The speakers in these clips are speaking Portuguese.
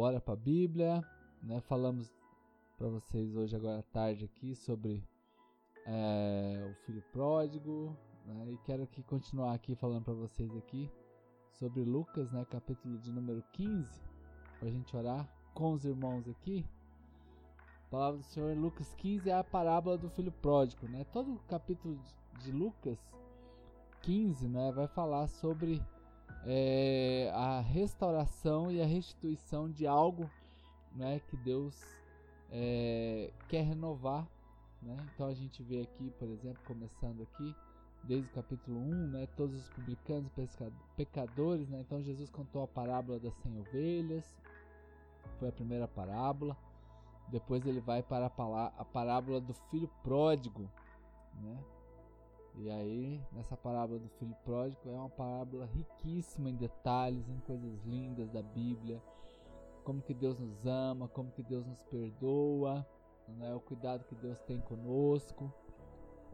bora para a Bíblia, né? Falamos para vocês hoje agora à tarde aqui sobre é, o filho pródigo, né? E quero aqui continuar aqui falando para vocês aqui sobre Lucas, né? Capítulo de número 15, para a gente orar com os irmãos aqui. A palavra do Senhor Lucas 15 é a parábola do filho pródigo, né? Todo o capítulo de Lucas 15, né, vai falar sobre é, a restauração e a restituição de algo, né, que Deus é, quer renovar, né? Então a gente vê aqui, por exemplo, começando aqui desde o capítulo 1, né, todos os publicanos pecadores, né? Então Jesus contou a parábola das 100 ovelhas, foi a primeira parábola. Depois ele vai para a parábola do filho pródigo, né? E aí, nessa parábola do filho pródigo, é uma parábola riquíssima em detalhes, em coisas lindas da Bíblia, como que Deus nos ama, como que Deus nos perdoa, né? o cuidado que Deus tem conosco.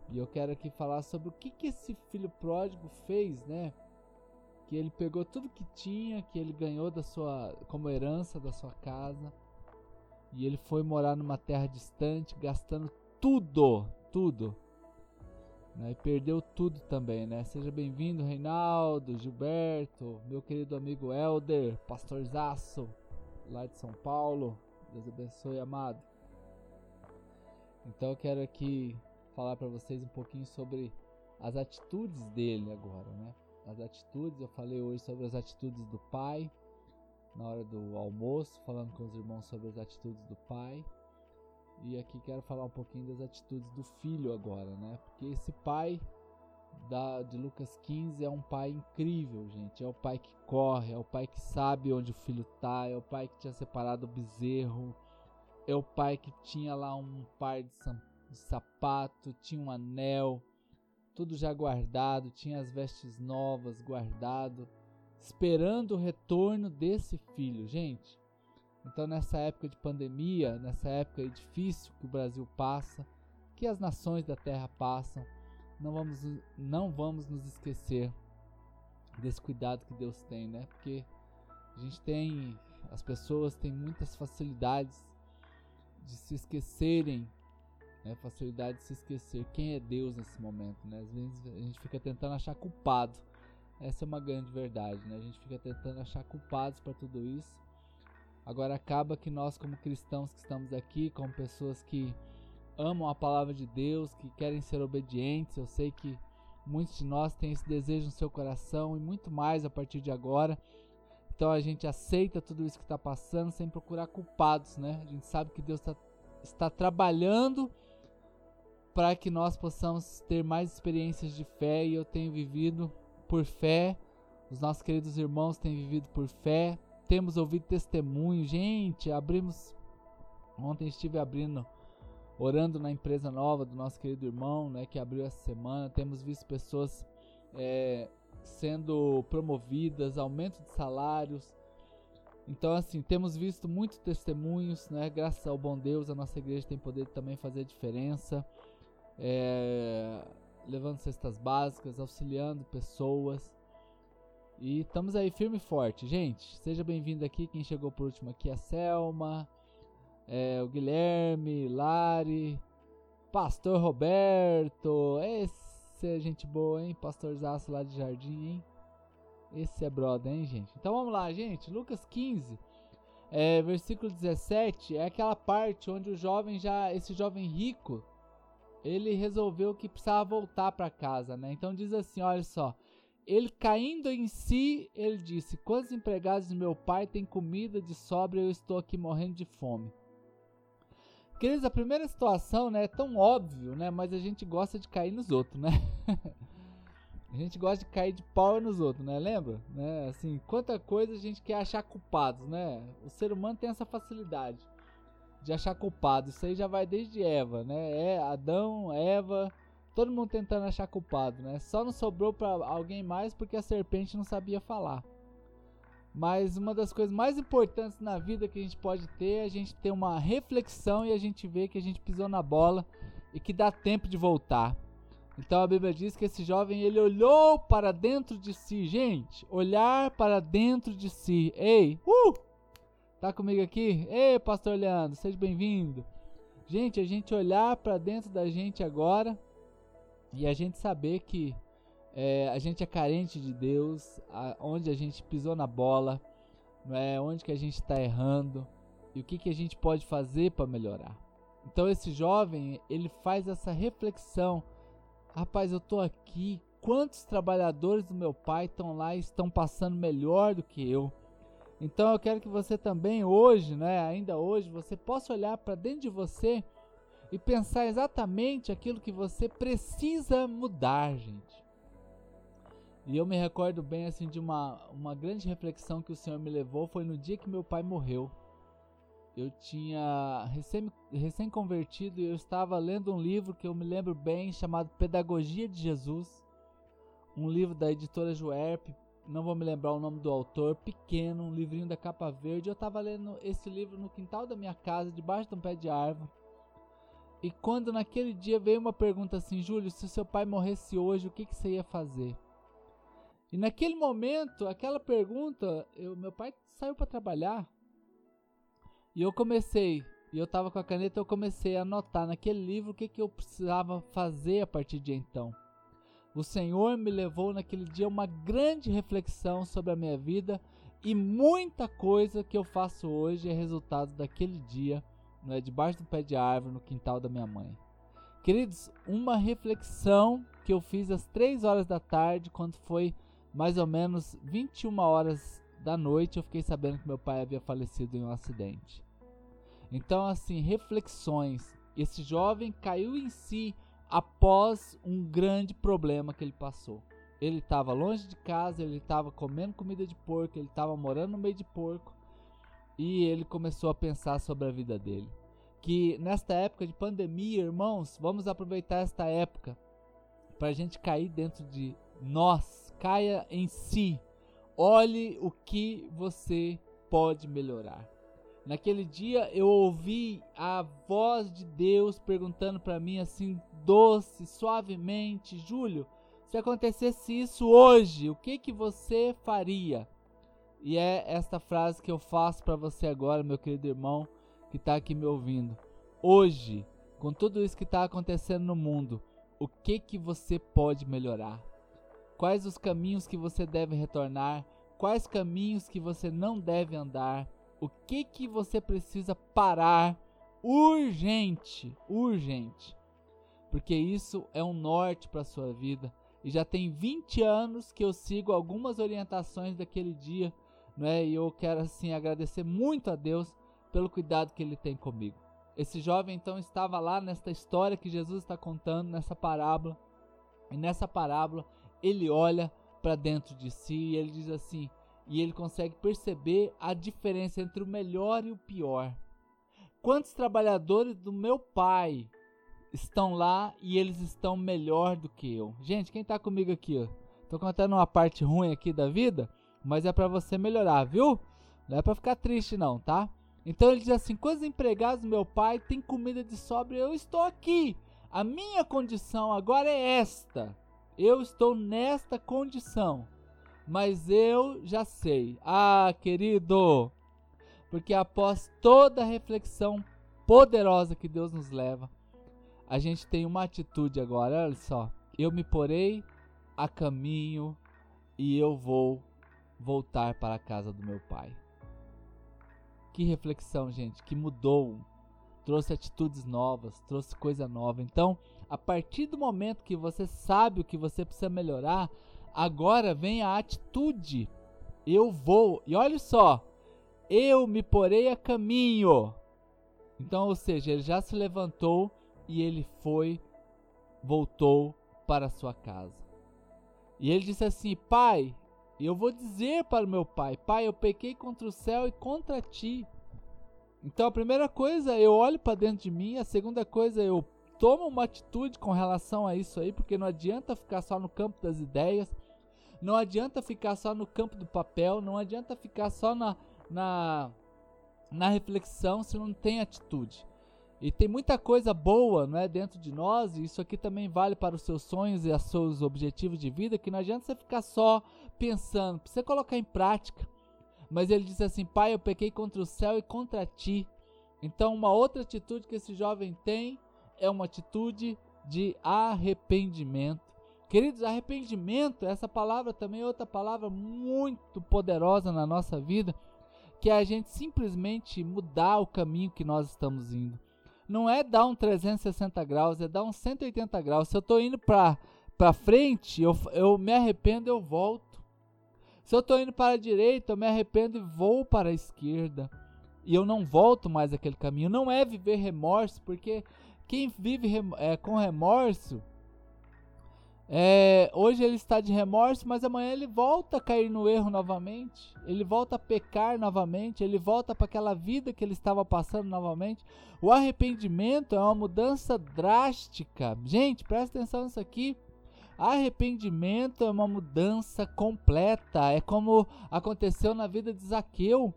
E eu quero aqui falar sobre o que, que esse filho pródigo fez, né? Que ele pegou tudo que tinha, que ele ganhou da sua como herança da sua casa e ele foi morar numa terra distante, gastando tudo, tudo. Né? E perdeu tudo também, né? Seja bem-vindo, Reinaldo, Gilberto, meu querido amigo Elder, Pastor Zaço, lá de São Paulo. Deus abençoe, amado. Então eu quero aqui falar para vocês um pouquinho sobre as atitudes dele agora, né? As atitudes, eu falei hoje sobre as atitudes do pai, na hora do almoço, falando com os irmãos sobre as atitudes do pai. E aqui quero falar um pouquinho das atitudes do filho agora, né? Porque esse pai da, de Lucas 15 é um pai incrível, gente. É o pai que corre, é o pai que sabe onde o filho tá, é o pai que tinha separado o bezerro, é o pai que tinha lá um par de, de sapato, tinha um anel, tudo já guardado, tinha as vestes novas guardado esperando o retorno desse filho, gente. Então, nessa época de pandemia, nessa época difícil que o Brasil passa, que as nações da terra passam, não vamos, não vamos nos esquecer desse cuidado que Deus tem, né? Porque a gente tem, as pessoas têm muitas facilidades de se esquecerem, né? Facilidade de se esquecer quem é Deus nesse momento, né? Às vezes a gente fica tentando achar culpado essa é uma grande verdade, né? A gente fica tentando achar culpados para tudo isso. Agora acaba que nós como cristãos que estamos aqui, como pessoas que amam a palavra de Deus, que querem ser obedientes, eu sei que muitos de nós têm esse desejo no seu coração e muito mais a partir de agora. Então a gente aceita tudo isso que está passando sem procurar culpados, né? A gente sabe que Deus tá, está trabalhando para que nós possamos ter mais experiências de fé e eu tenho vivido por fé. Os nossos queridos irmãos têm vivido por fé. Temos ouvido testemunho. Gente, abrimos. Ontem estive abrindo, orando na empresa nova do nosso querido irmão, né, que abriu essa semana. Temos visto pessoas é, sendo promovidas, aumento de salários. Então, assim, temos visto muitos testemunhos, né? Graças ao bom Deus, a nossa igreja tem poder também fazer diferença. É, levando cestas básicas, auxiliando pessoas. E estamos aí firme e forte, gente. Seja bem-vindo aqui. Quem chegou por último aqui é a Selma, é, o Guilherme, Lari, Pastor Roberto. Esse é gente boa, hein? Pastorzaço lá de Jardim, hein? Esse é brother, hein, gente? Então vamos lá, gente. Lucas 15, é, versículo 17, é aquela parte onde o jovem já, esse jovem rico, ele resolveu que precisava voltar para casa, né? Então diz assim, olha só, ele caindo em si, ele disse: Quantos empregados do meu pai têm comida de sobra e eu estou aqui morrendo de fome? Queridos, a primeira situação né, é tão óbvio, né? Mas a gente gosta de cair nos outros, né? a gente gosta de cair de pau nos outros, né? Lembra? Né? Assim, quanta coisa a gente quer achar culpados, né? O ser humano tem essa facilidade de achar culpado. Isso aí já vai desde Eva, né? É Adão, Eva, todo mundo tentando achar culpado, né? Só não sobrou para alguém mais porque a serpente não sabia falar. Mas uma das coisas mais importantes na vida que a gente pode ter é a gente ter uma reflexão e a gente ver que a gente pisou na bola e que dá tempo de voltar. Então a Bíblia diz que esse jovem ele olhou para dentro de si, gente, olhar para dentro de si. Ei, uh! Tá comigo aqui? Ei, pastor Leandro, seja bem-vindo. Gente, a gente olhar para dentro da gente agora e a gente saber que é, a gente é carente de Deus, a, onde a gente pisou na bola, é, onde que a gente está errando e o que, que a gente pode fazer para melhorar. Então esse jovem ele faz essa reflexão, rapaz, eu tô aqui, quantos trabalhadores do meu pai estão lá e estão passando melhor do que eu? Então eu quero que você também hoje, né, ainda hoje, você possa olhar para dentro de você e pensar exatamente aquilo que você precisa mudar, gente. E eu me recordo bem assim de uma, uma grande reflexão que o Senhor me levou foi no dia que meu pai morreu. Eu tinha recém, recém e eu estava lendo um livro que eu me lembro bem chamado Pedagogia de Jesus, um livro da editora Juerp, não vou me lembrar o nome do autor, pequeno, um livrinho da capa verde. Eu estava lendo esse livro no quintal da minha casa, debaixo de um pé de árvore. E quando naquele dia veio uma pergunta assim, Júlio, se seu pai morresse hoje, o que, que você ia fazer? E naquele momento, aquela pergunta, eu, meu pai saiu para trabalhar. E eu comecei, e eu estava com a caneta, eu comecei a anotar naquele livro o que, que eu precisava fazer a partir de então. O Senhor me levou naquele dia uma grande reflexão sobre a minha vida e muita coisa que eu faço hoje é resultado daquele dia, né, debaixo do pé de árvore no quintal da minha mãe. Queridos, uma reflexão que eu fiz às 3 horas da tarde, quando foi mais ou menos 21 horas da noite, eu fiquei sabendo que meu pai havia falecido em um acidente. Então, assim, reflexões. Esse jovem caiu em si após um grande problema que ele passou. Ele estava longe de casa, ele estava comendo comida de porco, ele estava morando no meio de porco e ele começou a pensar sobre a vida dele. Que nesta época de pandemia, irmãos, vamos aproveitar esta época para a gente cair dentro de nós, caia em si, olhe o que você pode melhorar. Naquele dia eu ouvi a voz de Deus perguntando para mim assim, doce, suavemente, Júlio, se acontecesse isso hoje, o que que você faria? E é esta frase que eu faço para você agora, meu querido irmão, que está aqui me ouvindo. Hoje, com tudo isso que está acontecendo no mundo, o que que você pode melhorar? Quais os caminhos que você deve retornar? Quais caminhos que você não deve andar? o que que você precisa parar urgente, urgente. Porque isso é um norte para sua vida. E já tem 20 anos que eu sigo algumas orientações daquele dia, né? E eu quero assim agradecer muito a Deus pelo cuidado que ele tem comigo. Esse jovem então estava lá nesta história que Jesus está contando, nessa parábola. E nessa parábola ele olha para dentro de si e ele diz assim: e ele consegue perceber a diferença entre o melhor e o pior. Quantos trabalhadores do meu pai estão lá e eles estão melhor do que eu? Gente, quem está comigo aqui? Tô contando uma parte ruim aqui da vida, mas é para você melhorar, viu? Não é para ficar triste não, tá? Então ele diz assim: quantos empregados do meu pai têm comida de sobra? Eu estou aqui. A minha condição agora é esta. Eu estou nesta condição mas eu já sei. Ah, querido, porque após toda a reflexão poderosa que Deus nos leva, a gente tem uma atitude agora, olha só. Eu me porei a caminho e eu vou voltar para a casa do meu pai. Que reflexão, gente, que mudou, trouxe atitudes novas, trouxe coisa nova. Então, a partir do momento que você sabe o que você precisa melhorar, Agora vem a atitude. Eu vou. E olha só. Eu me porei a caminho. Então, ou seja, ele já se levantou e ele foi, voltou para sua casa. E ele disse assim: Pai, eu vou dizer para o meu pai: Pai, eu pequei contra o céu e contra ti. Então, a primeira coisa, eu olho para dentro de mim. A segunda coisa, eu tomo uma atitude com relação a isso aí, porque não adianta ficar só no campo das ideias. Não adianta ficar só no campo do papel, não adianta ficar só na, na, na reflexão se não tem atitude. E tem muita coisa boa não é, dentro de nós, e isso aqui também vale para os seus sonhos e os seus objetivos de vida, que não adianta você ficar só pensando, precisa colocar em prática. Mas ele diz assim: Pai, eu pequei contra o céu e contra ti. Então, uma outra atitude que esse jovem tem é uma atitude de arrependimento. Queridos, arrependimento, essa palavra também é outra palavra muito poderosa na nossa vida, que é a gente simplesmente mudar o caminho que nós estamos indo. Não é dar um 360 graus, é dar um 180 graus. Se eu estou indo para frente, eu, eu me arrependo, eu volto. Se eu estou indo para a direita, eu me arrependo e vou para a esquerda. E eu não volto mais aquele caminho. Não é viver remorso, porque quem vive é, com remorso, é, hoje ele está de remorso, mas amanhã ele volta a cair no erro novamente. Ele volta a pecar novamente. Ele volta para aquela vida que ele estava passando novamente. O arrependimento é uma mudança drástica. Gente, presta atenção nisso aqui. Arrependimento é uma mudança completa. É como aconteceu na vida de Zaqueu.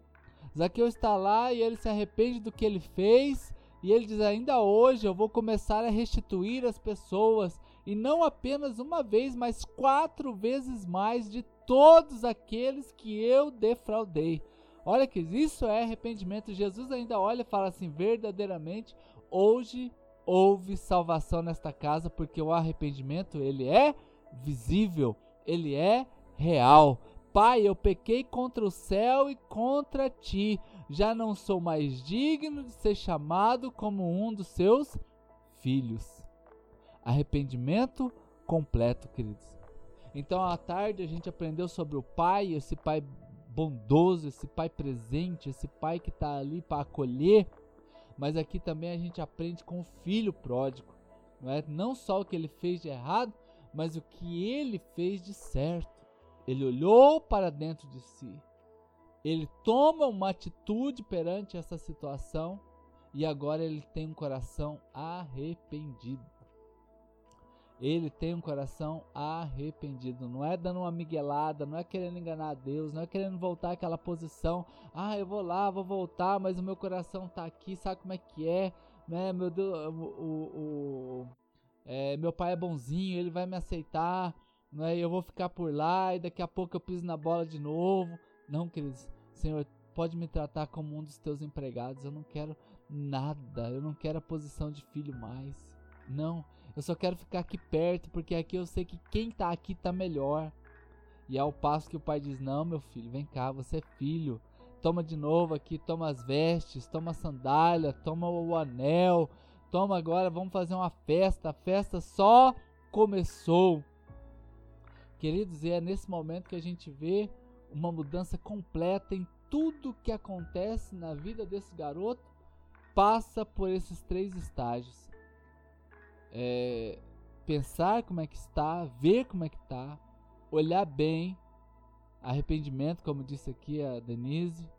Zaqueu está lá e ele se arrepende do que ele fez. E ele diz: Ainda hoje eu vou começar a restituir as pessoas. E não apenas uma vez, mas quatro vezes mais de todos aqueles que eu defraudei. Olha que isso é arrependimento. Jesus ainda olha e fala assim: verdadeiramente, hoje houve salvação nesta casa, porque o arrependimento ele é visível, ele é real. Pai, eu pequei contra o céu e contra ti. Já não sou mais digno de ser chamado como um dos seus filhos. Arrependimento completo, queridos. Então, à tarde a gente aprendeu sobre o pai, esse pai bondoso, esse pai presente, esse pai que está ali para acolher mas aqui também a gente aprende com o filho pródigo, não é? Não só o que ele fez de errado, mas o que ele fez de certo. Ele olhou para dentro de si. Ele toma uma atitude perante essa situação e agora ele tem um coração arrependido ele tem um coração arrependido. Não é dando uma miguelada, não é querendo enganar Deus, não é querendo voltar àquela posição. Ah, eu vou lá, vou voltar, mas o meu coração tá aqui, sabe como é que é? Né? Meu Deus, o, o, o é, meu pai é bonzinho, ele vai me aceitar, né? eu vou ficar por lá e daqui a pouco eu piso na bola de novo. Não, queridos, Senhor, pode me tratar como um dos teus empregados. Eu não quero nada, eu não quero a posição de filho mais. Não, eu só quero ficar aqui perto, porque aqui eu sei que quem tá aqui tá melhor. E ao passo que o pai diz: Não, meu filho, vem cá, você é filho. Toma de novo aqui, toma as vestes, toma a sandália, toma o anel. Toma agora, vamos fazer uma festa. A festa só começou. Queridos, e é nesse momento que a gente vê uma mudança completa em tudo que acontece na vida desse garoto. Passa por esses três estágios é, pensar como é que está, ver como é que está, olhar bem, arrependimento, como disse aqui a Denise.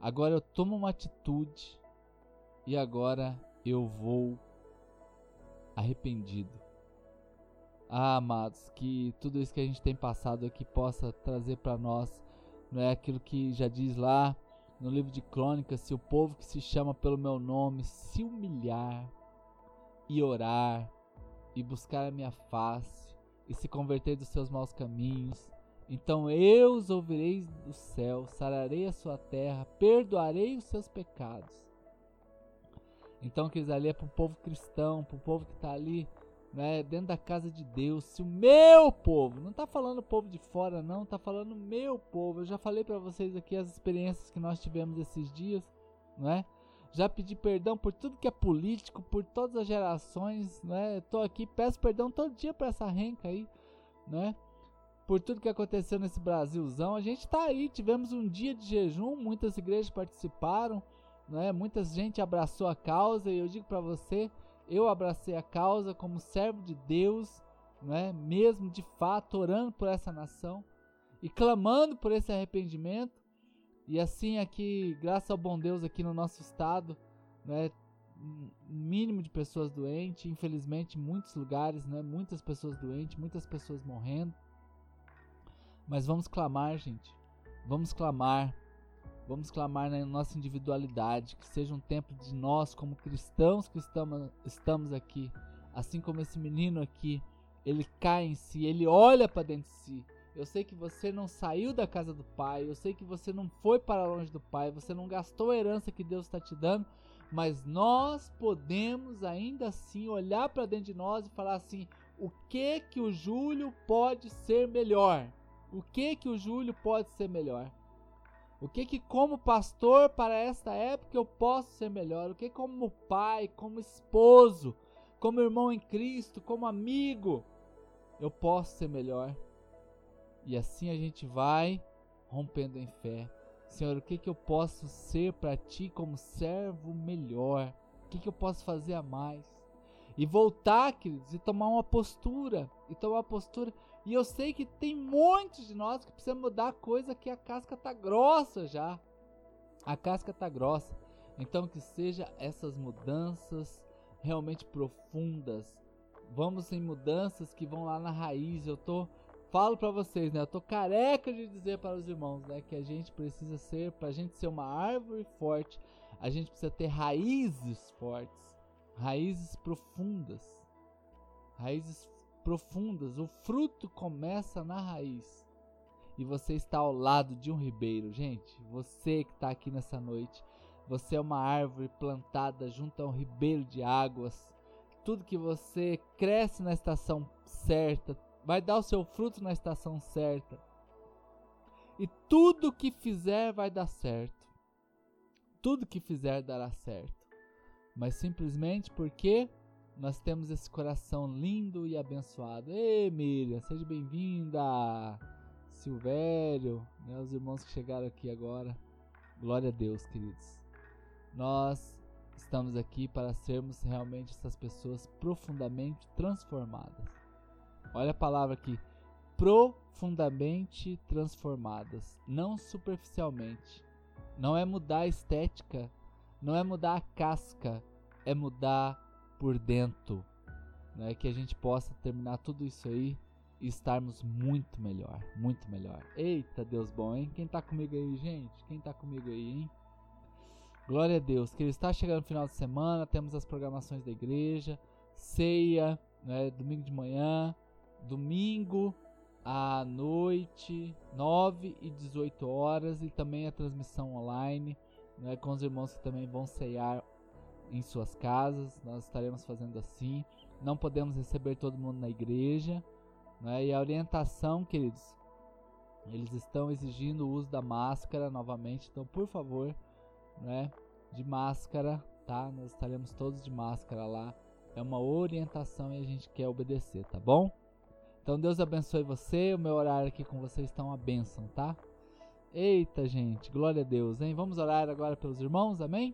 Agora eu tomo uma atitude e agora eu vou arrependido. Ah, amados, que tudo isso que a gente tem passado aqui possa trazer para nós, não é aquilo que já diz lá no livro de Crônicas: se o povo que se chama pelo meu nome se humilhar, e orar e buscar a minha face e se converter dos seus maus caminhos. Então eu os ouvirei do céu, sararei a sua terra, perdoarei os seus pecados. Então, que ali é para o povo cristão, para o povo que está ali né, dentro da casa de Deus. Se o meu povo, não está falando o povo de fora, não, está falando o meu povo. Eu já falei para vocês aqui as experiências que nós tivemos esses dias, não é? Já pedi perdão por tudo que é político, por todas as gerações, né? Tô aqui, peço perdão todo dia para essa renca aí, né? Por tudo que aconteceu nesse Brasilzão. A gente tá aí, tivemos um dia de jejum, muitas igrejas participaram, né? Muita gente abraçou a causa e eu digo para você, eu abracei a causa como servo de Deus, né? Mesmo de fato orando por essa nação e clamando por esse arrependimento e assim aqui, graças ao bom Deus aqui no nosso estado, né, mínimo de pessoas doentes, infelizmente muitos lugares, né, muitas pessoas doentes, muitas pessoas morrendo. Mas vamos clamar, gente. Vamos clamar. Vamos clamar na nossa individualidade, que seja um tempo de nós como cristãos que estamos, estamos aqui, assim como esse menino aqui, ele cai em si, ele olha para dentro de si Eu sei que você não saiu da casa do pai. Eu sei que você não foi para longe do pai. Você não gastou a herança que Deus está te dando. Mas nós podemos ainda assim olhar para dentro de nós e falar assim: o que que o Júlio pode ser melhor? O que que o Júlio pode ser melhor? O que que como pastor para esta época eu posso ser melhor? O que como pai, como esposo, como irmão em Cristo, como amigo, eu posso ser melhor? E assim a gente vai rompendo em fé. Senhor, o que, que eu posso ser para ti como servo melhor? O que, que eu posso fazer a mais? E voltar, queridos, e tomar uma postura. E tomar uma postura. E eu sei que tem muitos de nós que precisam mudar coisa que a casca tá grossa já. A casca tá grossa. Então que seja essas mudanças realmente profundas. Vamos em mudanças que vão lá na raiz. Eu tô falo para vocês, né? Eu tô careca de dizer para os irmãos, né, que a gente precisa ser, pra gente ser uma árvore forte, a gente precisa ter raízes fortes, raízes profundas. Raízes profundas. O fruto começa na raiz. E você está ao lado de um ribeiro, gente. Você que está aqui nessa noite, você é uma árvore plantada junto a um ribeiro de águas. Tudo que você cresce na estação certa, vai dar o seu fruto na estação certa. E tudo que fizer vai dar certo. Tudo que fizer dará certo. Mas simplesmente porque nós temos esse coração lindo e abençoado. Ei, Miriam, seja bem-vinda. Silvério, né, os irmãos que chegaram aqui agora. Glória a Deus, queridos. Nós estamos aqui para sermos realmente essas pessoas profundamente transformadas. Olha a palavra aqui. Profundamente transformadas, não superficialmente. Não é mudar a estética, não é mudar a casca, é mudar por dentro. Né? Que a gente possa terminar tudo isso aí e estarmos muito melhor, muito melhor. Eita, Deus bom, hein? Quem tá comigo aí, gente? Quem tá comigo aí, hein? Glória a Deus, que ele está chegando no final de semana, temos as programações da igreja, ceia, né, domingo de manhã, domingo à noite, 9 e 18 horas, e também a transmissão online né, com os irmãos que também vão ceiar em suas casas. Nós estaremos fazendo assim. Não podemos receber todo mundo na igreja. Né, e a orientação, queridos, eles estão exigindo o uso da máscara novamente. Então, por favor, né, de máscara, tá? Nós estaremos todos de máscara lá. É uma orientação e a gente quer obedecer, tá bom? Então Deus abençoe você. O meu horário aqui com vocês está uma bênção, tá? Eita, gente, glória a Deus, hein? Vamos orar agora pelos irmãos, amém?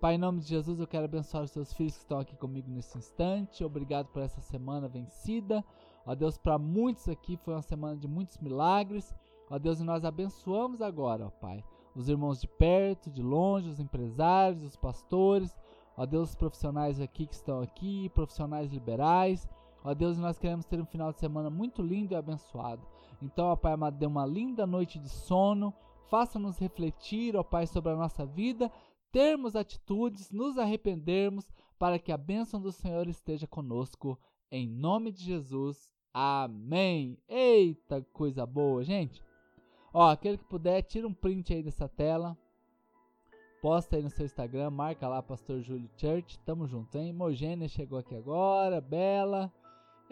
Pai, em nome de Jesus, eu quero abençoar os seus filhos que estão aqui comigo nesse instante. Obrigado por essa semana vencida. Ó Deus, para muitos aqui foi uma semana de muitos milagres. Ó Deus, e nós abençoamos agora, ó Pai, os irmãos de perto, de longe, os empresários, os pastores, ó Deus, os profissionais aqui que estão aqui, profissionais liberais. Ó Deus, nós queremos ter um final de semana muito lindo e abençoado. Então, ó Pai amado, dê uma linda noite de sono. Faça-nos refletir, ó Pai, sobre a nossa vida, termos atitudes, nos arrependermos, para que a bênção do Senhor esteja conosco. Em nome de Jesus. Amém. Eita, coisa boa, gente. Ó, aquele que puder, tira um print aí dessa tela. Posta aí no seu Instagram, marca lá Pastor Júlio Church. Tamo junto, hein? Mogênia chegou aqui agora, Bela.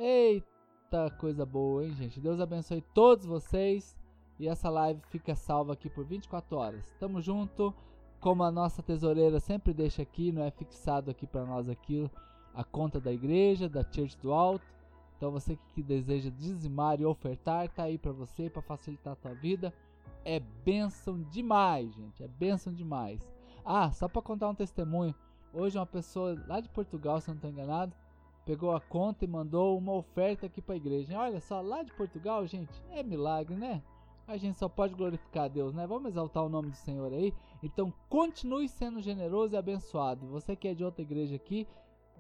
Eita, coisa boa, hein, gente? Deus abençoe todos vocês. E essa live fica salva aqui por 24 horas. Tamo junto. Como a nossa tesoureira sempre deixa aqui, não é fixado aqui para nós aqui a conta da igreja, da Church do Alto. Então você que deseja dizimar e ofertar, tá aí para você, para facilitar a tua vida. É bênção demais, gente. É bênção demais. Ah, só para contar um testemunho. Hoje uma pessoa lá de Portugal, se não estou enganado, pegou a conta e mandou uma oferta aqui para a igreja. Olha só, lá de Portugal, gente, é milagre, né? A gente só pode glorificar a Deus, né? Vamos exaltar o nome do Senhor aí. Então, continue sendo generoso e abençoado. Você que é de outra igreja aqui,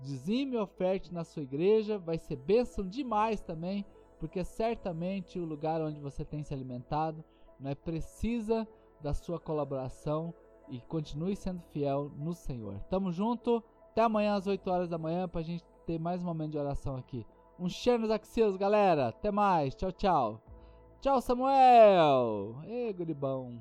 dizime oferte na sua igreja, vai ser bênção demais também, porque certamente o lugar onde você tem se alimentado né, precisa da sua colaboração e continue sendo fiel no Senhor. Tamo junto, até amanhã às 8 horas da manhã para a gente ter mais um momento de oração aqui. Um cheiro nos axilos, galera. Até mais. Tchau, tchau. Tchau, Samuel! Ê, guribão!